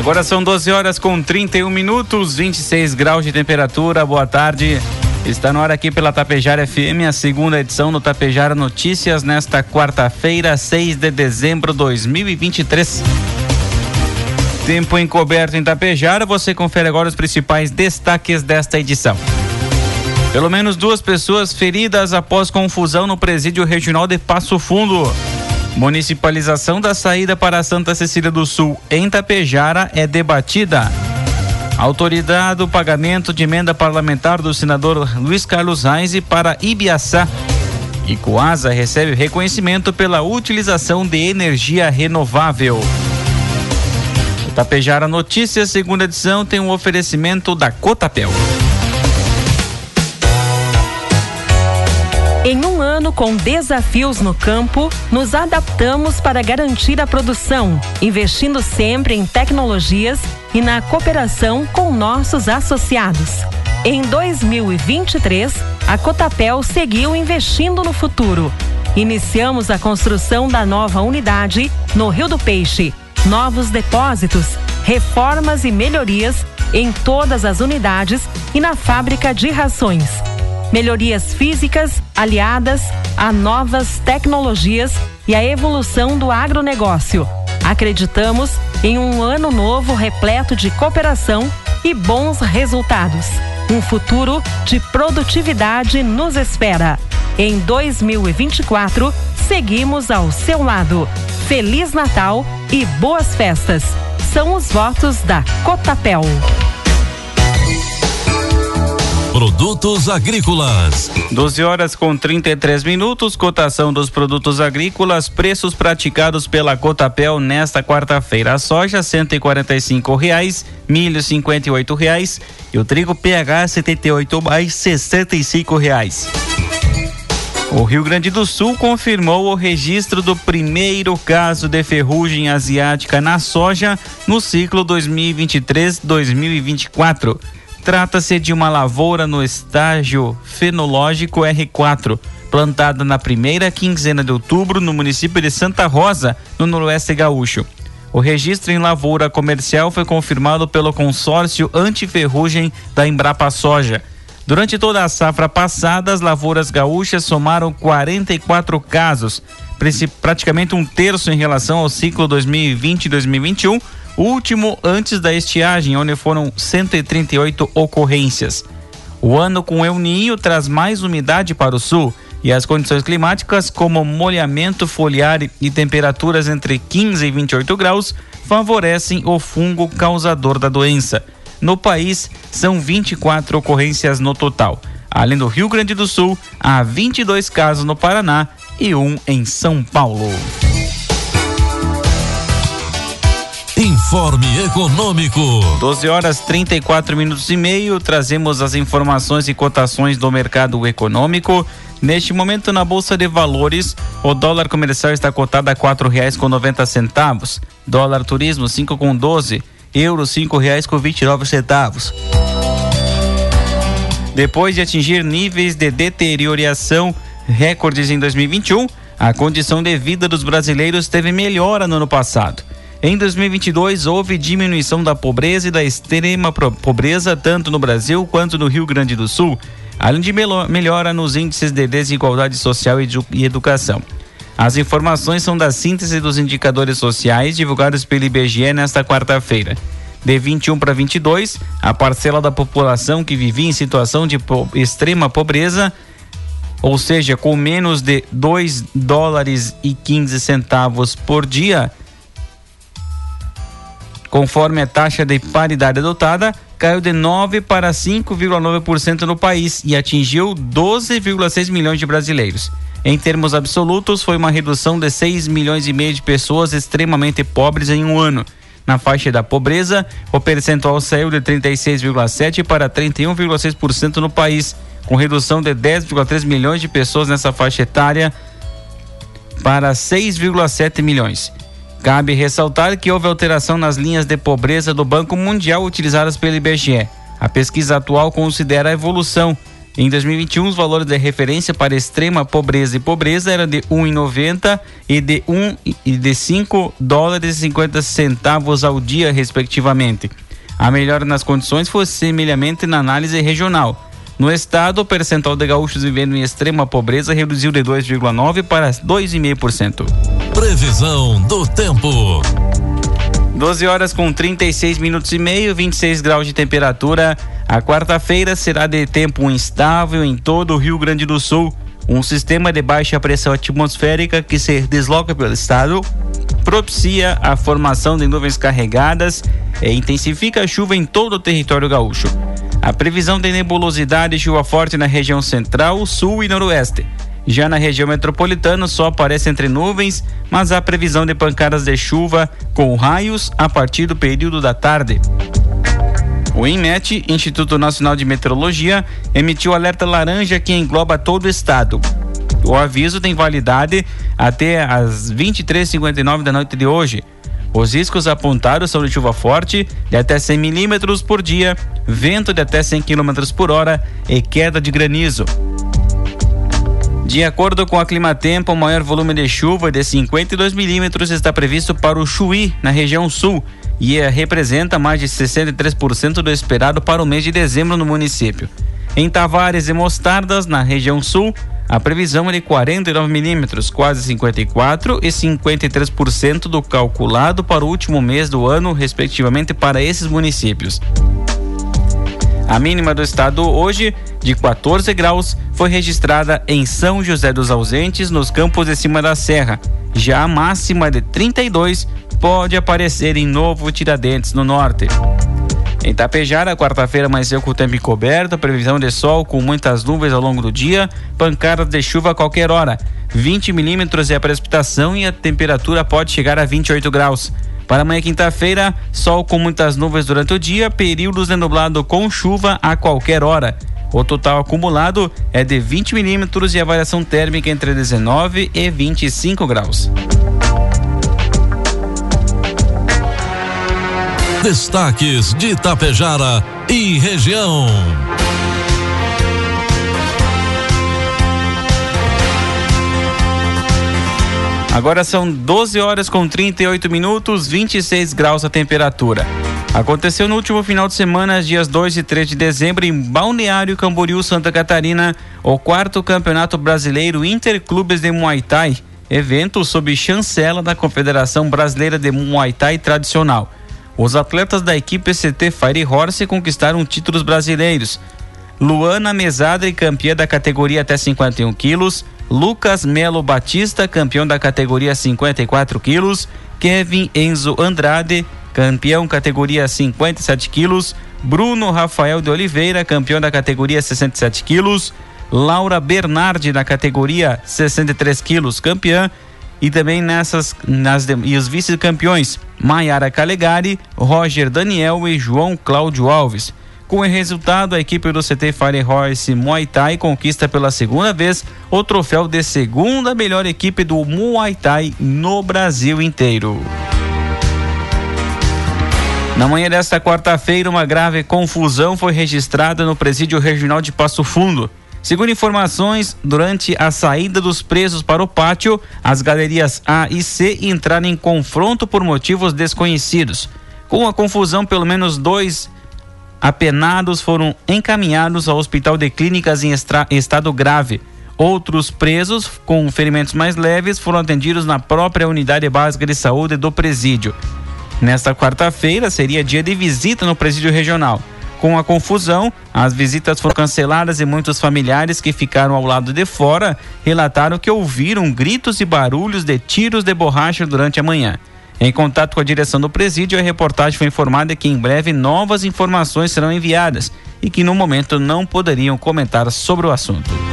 Agora são 12 horas com 31 minutos, 26 graus de temperatura. Boa tarde. Está no ar aqui pela Tapejara FM, a segunda edição do Tapejara Notícias, nesta quarta-feira, 6 de dezembro de 2023. Tempo encoberto em Tapejara, você confere agora os principais destaques desta edição. Pelo menos duas pessoas feridas após confusão no presídio regional de Passo Fundo. Municipalização da saída para Santa Cecília do Sul em Tapejara é debatida. Autoridade do pagamento de emenda parlamentar do senador Luiz Carlos Reis para Ibiaçá. E Coasa recebe reconhecimento pela utilização de energia renovável. O Tapejara Notícias, segunda edição, tem um oferecimento da Cotapel. Em um ano com desafios no campo, nos adaptamos para garantir a produção, investindo sempre em tecnologias e na cooperação com nossos associados. Em 2023, a Cotapel seguiu investindo no futuro. Iniciamos a construção da nova unidade no Rio do Peixe, novos depósitos, reformas e melhorias em todas as unidades e na fábrica de rações melhorias físicas aliadas a novas tecnologias e a evolução do agronegócio. Acreditamos em um ano novo repleto de cooperação e bons resultados. Um futuro de produtividade nos espera. Em 2024, seguimos ao seu lado. Feliz Natal e boas festas. São os votos da Cotapel. Produtos agrícolas. 12 horas com 33 minutos. Cotação dos produtos agrícolas. Preços praticados pela Cotapel nesta quarta-feira. A soja cinco reais, milho cinquenta oito reais e o trigo PH 78 mais cinco reais. O Rio Grande do Sul confirmou o registro do primeiro caso de ferrugem asiática na soja no ciclo 2023-2024. Trata-se de uma lavoura no estágio fenológico R4, plantada na primeira quinzena de outubro no município de Santa Rosa, no Noroeste Gaúcho. O registro em lavoura comercial foi confirmado pelo consórcio antiferrugem da Embrapa Soja. Durante toda a safra passada, as lavouras gaúchas somaram 44 casos, praticamente um terço em relação ao ciclo 2020-2021 último antes da estiagem, onde foram 138 ocorrências. O ano com El Ninho traz mais umidade para o sul e as condições climáticas, como molhamento foliar e temperaturas entre 15 e 28 graus, favorecem o fungo causador da doença. No país, são 24 ocorrências no total. Além do Rio Grande do Sul, há 22 casos no Paraná e um em São Paulo. Informe Econômico. 12 horas 34 minutos e meio. Trazemos as informações e cotações do mercado econômico. Neste momento, na Bolsa de Valores, o dólar comercial está cotado a quatro reais com noventa centavos. Dólar turismo cinco com doze. Euro cinco reais com vinte e nove centavos. Depois de atingir níveis de deterioração recordes em 2021, a condição de vida dos brasileiros teve melhora no ano passado. Em 2022, houve diminuição da pobreza e da extrema pobreza tanto no Brasil quanto no Rio Grande do Sul, além de melhora nos índices de desigualdade social e educação. As informações são da síntese dos indicadores sociais divulgados pelo IBGE nesta quarta-feira. De 21 para 22, a parcela da população que vivia em situação de po extrema pobreza, ou seja, com menos de 2 dólares e 15 centavos por dia, Conforme a taxa de paridade adotada, caiu de 9 para 5,9% no país e atingiu 12,6 milhões de brasileiros. Em termos absolutos, foi uma redução de 6 milhões e meio de pessoas extremamente pobres em um ano. na faixa da pobreza, o percentual saiu de 36,7 para 31,6% no país, com redução de 10,3 milhões de pessoas nessa faixa etária para 6,7 milhões. Cabe ressaltar que houve alteração nas linhas de pobreza do Banco Mundial utilizadas pelo IBGE. A pesquisa atual considera a evolução. Em 2021, os valores de referência para extrema pobreza e pobreza eram de 1,90 e de 1 e de 5 dólares e 50 centavos ao dia, respectivamente. A melhora nas condições foi semelhante na análise regional. No estado, o percentual de gaúchos vivendo em extrema pobreza reduziu de 2,9% para 2,5%. Previsão do tempo. 12 horas com 36 minutos e meio, 26 graus de temperatura. A quarta-feira será de tempo instável em todo o Rio Grande do Sul. Um sistema de baixa pressão atmosférica que se desloca pelo estado propicia a formação de nuvens carregadas e intensifica a chuva em todo o território gaúcho. A previsão de nebulosidade e chuva forte na região central, sul e noroeste. Já na região metropolitana, só aparece entre nuvens, mas há previsão de pancadas de chuva com raios a partir do período da tarde. O INMET, Instituto Nacional de Meteorologia, emitiu alerta laranja que engloba todo o estado. O aviso tem validade até às 23h59 da noite de hoje. Os riscos apontados são de chuva forte de até 100 milímetros por dia, vento de até 100 km por hora e queda de granizo. De acordo com a Climatempo, o maior volume de chuva de 52 milímetros está previsto para o Chuí, na região sul, e representa mais de 63% do esperado para o mês de dezembro no município. Em Tavares e Mostardas, na região sul, a previsão é de 49 milímetros, quase 54 e 53% do calculado para o último mês do ano, respectivamente, para esses municípios. A mínima do estado hoje, de 14 graus, foi registrada em São José dos Ausentes, nos campos de cima da serra. Já a máxima de 32 pode aparecer em Novo Tiradentes, no norte. Em Tapejara, quarta-feira amanheceu com o tempo encoberto, previsão de sol com muitas nuvens ao longo do dia, pancadas de chuva a qualquer hora. 20 milímetros é a precipitação e a temperatura pode chegar a 28 graus. Para amanhã, quinta-feira, sol com muitas nuvens durante o dia, períodos de nublado com chuva a qualquer hora. O total acumulado é de 20 milímetros e a variação térmica entre 19 e 25 graus. Destaques de Itapejara e região. Agora são 12 horas com 38 minutos, 26 graus a temperatura. Aconteceu no último final de semana, dias 2 e 3 de dezembro, em Balneário Camboriú, Santa Catarina, o quarto Campeonato Brasileiro Interclubes de Muay Thai, evento sob chancela da Confederação Brasileira de Muay Thai Tradicional. Os atletas da equipe CT Fire Horse conquistaram títulos brasileiros. Luana Mesadre, campeã da categoria até 51 quilos. Lucas Melo Batista, campeão da categoria 54 quilos. Kevin Enzo Andrade, campeão categoria 57 quilos. Bruno Rafael de Oliveira, campeão da categoria 67 quilos. Laura Bernardi, na categoria 63 quilos, campeã e também nessas nas e os vice-campeões Maiara Calegari, Roger Daniel e João Cláudio Alves. Com o resultado, a equipe do CT Fire Horse Muay Thai conquista pela segunda vez o troféu de segunda melhor equipe do Muay Thai no Brasil inteiro. Na manhã desta quarta-feira, uma grave confusão foi registrada no presídio regional de Passo Fundo. Segundo informações, durante a saída dos presos para o pátio, as galerias A e C entraram em confronto por motivos desconhecidos. Com a confusão, pelo menos dois apenados foram encaminhados ao hospital de clínicas em, estado grave. Outros presos com ferimentos mais leves foram atendidos na própria unidade básica de saúde do presídio. Nesta quarta-feira seria dia de visita no presídio regional. Com a confusão, as visitas foram canceladas e muitos familiares que ficaram ao lado de fora relataram que ouviram gritos e barulhos de tiros de borracha durante a manhã. Em contato com a direção do presídio, a reportagem foi informada que em breve novas informações serão enviadas e que no momento não poderiam comentar sobre o assunto.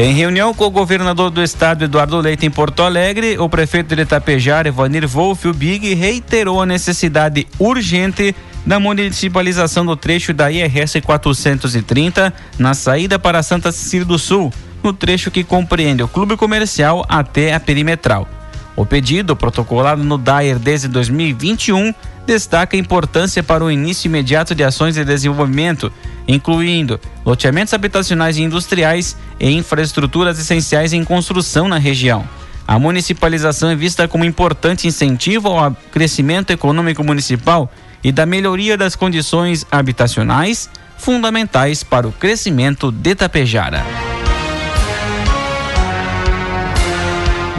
Em reunião com o governador do estado, Eduardo Leite, em Porto Alegre, o prefeito de Itapejara, Evanir Wolf, o Big, reiterou a necessidade urgente da municipalização do trecho da IRS 430 na saída para Santa Cecília do Sul, no trecho que compreende o clube comercial até a perimetral. O pedido, protocolado no DAER desde 2021, destaca a importância para o início imediato de ações de desenvolvimento, incluindo loteamentos habitacionais e industriais e infraestruturas essenciais em construção na região. A municipalização é vista como importante incentivo ao crescimento econômico municipal e da melhoria das condições habitacionais, fundamentais para o crescimento de Tapejara.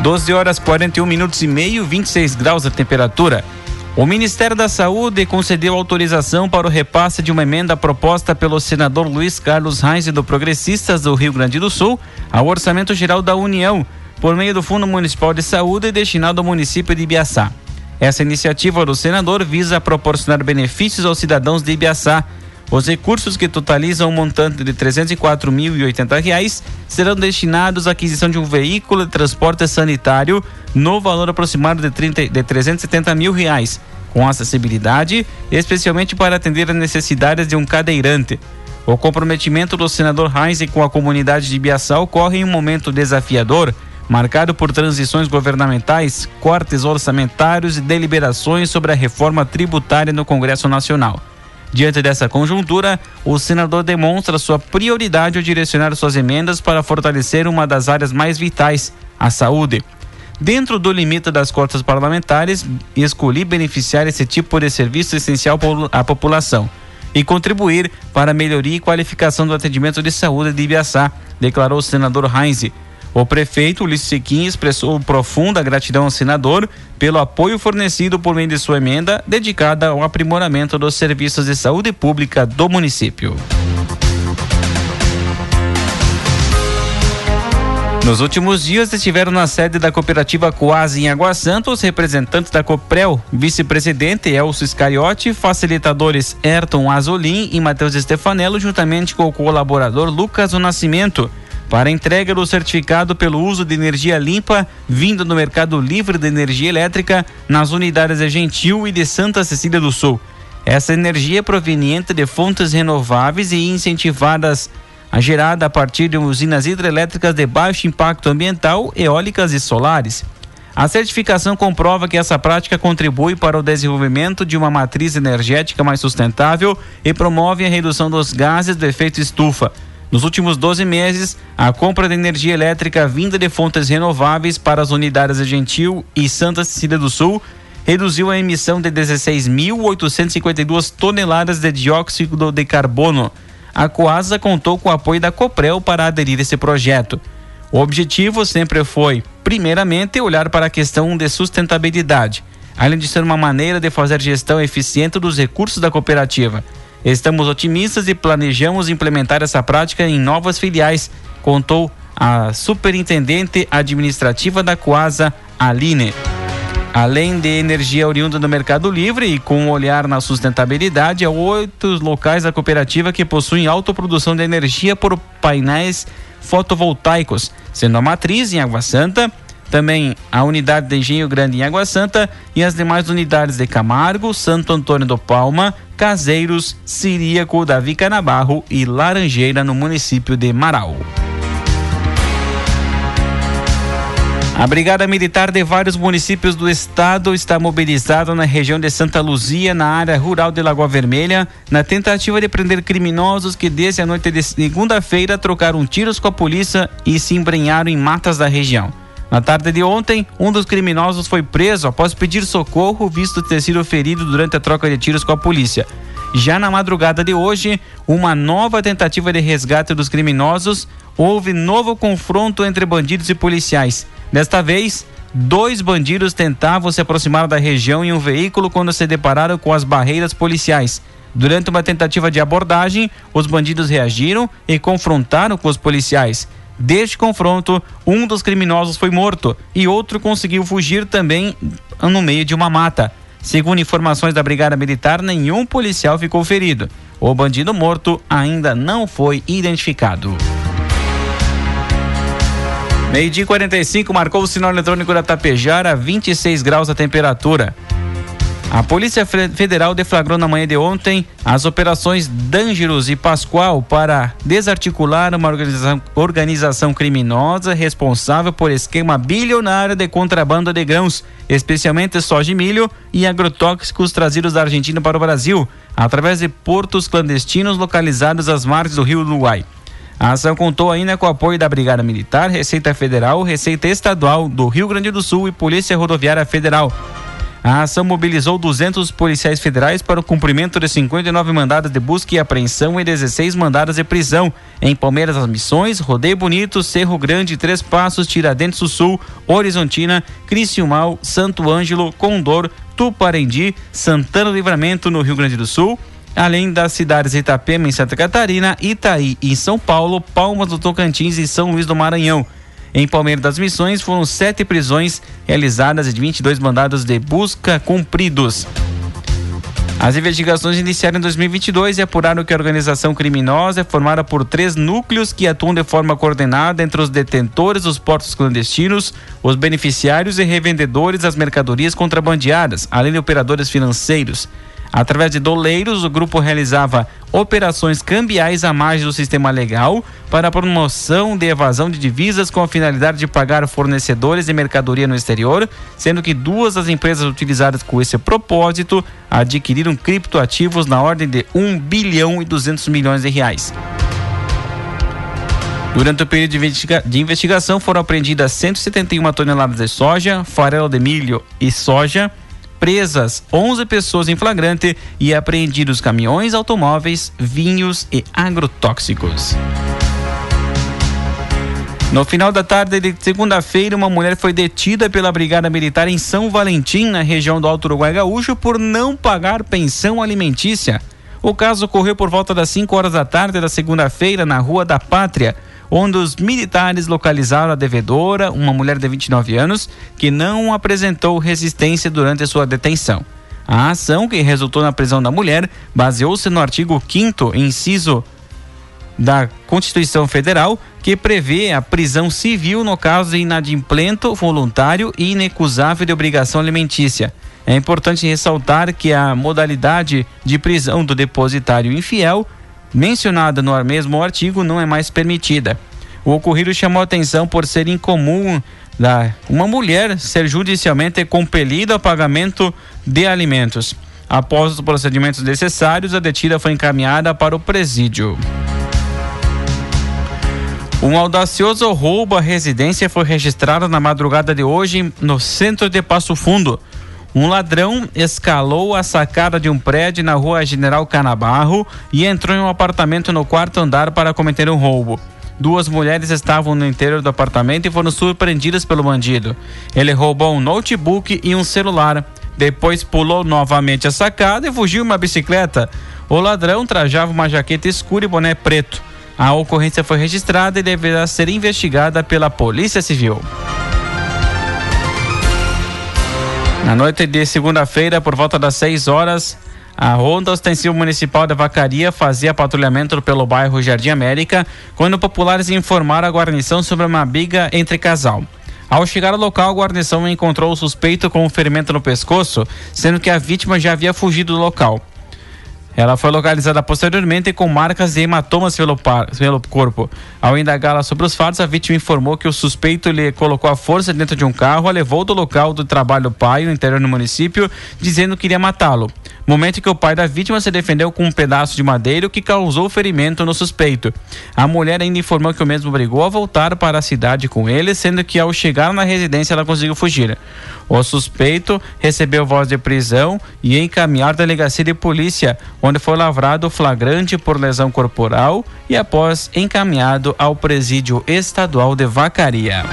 12 horas 41 minutos e meio, 26 graus a temperatura. O Ministério da Saúde concedeu autorização para o repasse de uma emenda proposta pelo senador Luiz Carlos Reis do Progressistas do Rio Grande do Sul ao Orçamento Geral da União, por meio do Fundo Municipal de Saúde destinado ao município de Ibiaçá. Essa iniciativa do senador visa proporcionar benefícios aos cidadãos de Ibiaçá. Os recursos que totalizam um montante de R$ 304.080 serão destinados à aquisição de um veículo de transporte sanitário no valor aproximado de, 30, de 370 mil reais, com acessibilidade, especialmente para atender as necessidades de um cadeirante. O comprometimento do senador Heinz com a comunidade de Ibiaçá ocorre em um momento desafiador marcado por transições governamentais, cortes orçamentários e deliberações sobre a reforma tributária no Congresso Nacional. Diante dessa conjuntura, o senador demonstra sua prioridade ao direcionar suas emendas para fortalecer uma das áreas mais vitais, a saúde. Dentro do limite das cotas parlamentares, escolhi beneficiar esse tipo de serviço essencial à população e contribuir para a melhoria e qualificação do atendimento de saúde de Ibiaçá, declarou o senador Heinz. O prefeito Ulisses Sequim expressou profunda gratidão ao senador pelo apoio fornecido por meio de sua emenda dedicada ao aprimoramento dos serviços de saúde pública do município. Nos últimos dias estiveram na sede da cooperativa Coase em Água Santa os representantes da Coprel, vice-presidente Elcio Iscariote, facilitadores Ayrton Azolin e Matheus Stefanello, juntamente com o colaborador Lucas O Nascimento para entrega do certificado pelo uso de energia limpa vindo do mercado livre de energia elétrica nas unidades de Gentil e de Santa Cecília do Sul. Essa energia é proveniente de fontes renováveis e incentivadas a gerada a partir de usinas hidrelétricas de baixo impacto ambiental, eólicas e solares. A certificação comprova que essa prática contribui para o desenvolvimento de uma matriz energética mais sustentável e promove a redução dos gases do efeito estufa, nos últimos 12 meses, a compra de energia elétrica vinda de fontes renováveis para as unidades de Gentil e Santa Cecília do Sul reduziu a emissão de 16.852 toneladas de dióxido de carbono. A Coasa contou com o apoio da Coprel para aderir a esse projeto. O objetivo sempre foi, primeiramente, olhar para a questão de sustentabilidade, além de ser uma maneira de fazer gestão eficiente dos recursos da cooperativa. Estamos otimistas e planejamos implementar essa prática em novas filiais, contou a superintendente administrativa da Coasa, Aline. Além de energia oriunda do Mercado Livre e com um olhar na sustentabilidade, há oito locais da cooperativa que possuem autoprodução de energia por painéis fotovoltaicos, sendo a matriz em Água Santa, também a unidade de Engenho Grande em Água Santa e as demais unidades de Camargo, Santo Antônio do Palma, Caseiros, Siríaco, Davi Canabarro e Laranjeira no município de Marau. A Brigada Militar de vários municípios do estado está mobilizada na região de Santa Luzia, na área rural de Lagoa Vermelha, na tentativa de prender criminosos que desde a noite de segunda-feira trocaram tiros com a polícia e se embrenharam em matas da região. Na tarde de ontem, um dos criminosos foi preso após pedir socorro, visto ter sido ferido durante a troca de tiros com a polícia. Já na madrugada de hoje, uma nova tentativa de resgate dos criminosos, houve novo confronto entre bandidos e policiais. Desta vez, dois bandidos tentavam se aproximar da região em um veículo quando se depararam com as barreiras policiais. Durante uma tentativa de abordagem, os bandidos reagiram e confrontaram com os policiais. Deste confronto, um dos criminosos foi morto e outro conseguiu fugir também no meio de uma mata. Segundo informações da Brigada Militar, nenhum policial ficou ferido. O bandido morto ainda não foi identificado. Meio-dia 45 marcou o sinal eletrônico da Tapejara, 26 graus a temperatura. A Polícia Federal deflagrou na manhã de ontem as operações Dangerous e Pascoal para desarticular uma organização, organização criminosa responsável por esquema bilionário de contrabando de grãos, especialmente soja e milho e agrotóxicos trazidos da Argentina para o Brasil, através de portos clandestinos localizados às margens do rio Uruguai. A ação contou ainda com o apoio da Brigada Militar, Receita Federal, Receita Estadual do Rio Grande do Sul e Polícia Rodoviária Federal. A ação mobilizou 200 policiais federais para o cumprimento de 59 mandados de busca e apreensão e 16 mandados de prisão em Palmeiras das Missões, Rodeio Bonito, Cerro Grande, Três Passos, Tiradentes do Sul, Horizontina, Criciúmal, Santo Ângelo, Condor, Tuparendi, Santana do Livramento no Rio Grande do Sul, além das cidades Itapema em Santa Catarina, Itaí em São Paulo, Palmas do Tocantins e São Luís do Maranhão. Em Palmeiras das Missões foram sete prisões realizadas e 22 mandados de busca cumpridos. As investigações iniciaram em 2022 e apuraram que a organização criminosa é formada por três núcleos que atuam de forma coordenada entre os detentores dos portos clandestinos, os beneficiários e revendedores das mercadorias contrabandeadas, além de operadores financeiros. Através de doleiros, o grupo realizava operações cambiais à margem do sistema legal para promoção de evasão de divisas com a finalidade de pagar fornecedores de mercadoria no exterior, sendo que duas das empresas utilizadas com esse propósito adquiriram criptoativos na ordem de 1 bilhão e 200 milhões de reais. Durante o período de, de investigação foram apreendidas 171 toneladas de soja, farelo de milho e soja, presas 11 pessoas em flagrante e apreendidos caminhões, automóveis, vinhos e agrotóxicos. No final da tarde de segunda-feira, uma mulher foi detida pela Brigada Militar em São Valentim, na região do Alto Uruguai Gaúcho, por não pagar pensão alimentícia. O caso ocorreu por volta das 5 horas da tarde da segunda-feira, na Rua da Pátria, onde os militares localizaram a devedora, uma mulher de 29 anos, que não apresentou resistência durante sua detenção. A ação, que resultou na prisão da mulher, baseou-se no artigo 5 inciso da Constituição Federal, que prevê a prisão civil no caso de inadimplento voluntário e inecusável de obrigação alimentícia. É importante ressaltar que a modalidade de prisão do depositário infiel mencionada no mesmo artigo não é mais permitida. O ocorrido chamou atenção por ser incomum da uma mulher ser judicialmente compelida ao pagamento de alimentos. Após os procedimentos necessários, a detida foi encaminhada para o presídio. Um audacioso roubo à residência foi registrado na madrugada de hoje no centro de Passo Fundo. Um ladrão escalou a sacada de um prédio na rua General Canabarro e entrou em um apartamento no quarto andar para cometer um roubo. Duas mulheres estavam no interior do apartamento e foram surpreendidas pelo bandido. Ele roubou um notebook e um celular. Depois pulou novamente a sacada e fugiu em uma bicicleta. O ladrão trajava uma jaqueta escura e boné preto. A ocorrência foi registrada e deverá ser investigada pela Polícia Civil. Na noite de segunda-feira, por volta das 6 horas, a Ronda Ostensiva Municipal da Vacaria fazia patrulhamento pelo bairro Jardim América quando populares informaram a guarnição sobre uma briga entre casal. Ao chegar ao local, a guarnição encontrou o suspeito com um ferimento no pescoço, sendo que a vítima já havia fugido do local. Ela foi localizada posteriormente com marcas de hematomas pelo, par, pelo corpo. Ao indagá-la sobre os fatos, a vítima informou que o suspeito lhe colocou a força dentro de um carro, a levou do local do trabalho pai, no interior do município, dizendo que iria matá-lo. Momento que o pai da vítima se defendeu com um pedaço de madeira, que causou ferimento no suspeito. A mulher ainda informou que o mesmo brigou a voltar para a cidade com ele, sendo que ao chegar na residência ela conseguiu fugir. O suspeito recebeu voz de prisão e encaminhado à delegacia de polícia, onde foi lavrado flagrante por lesão corporal e após encaminhado ao presídio estadual de Vacaria.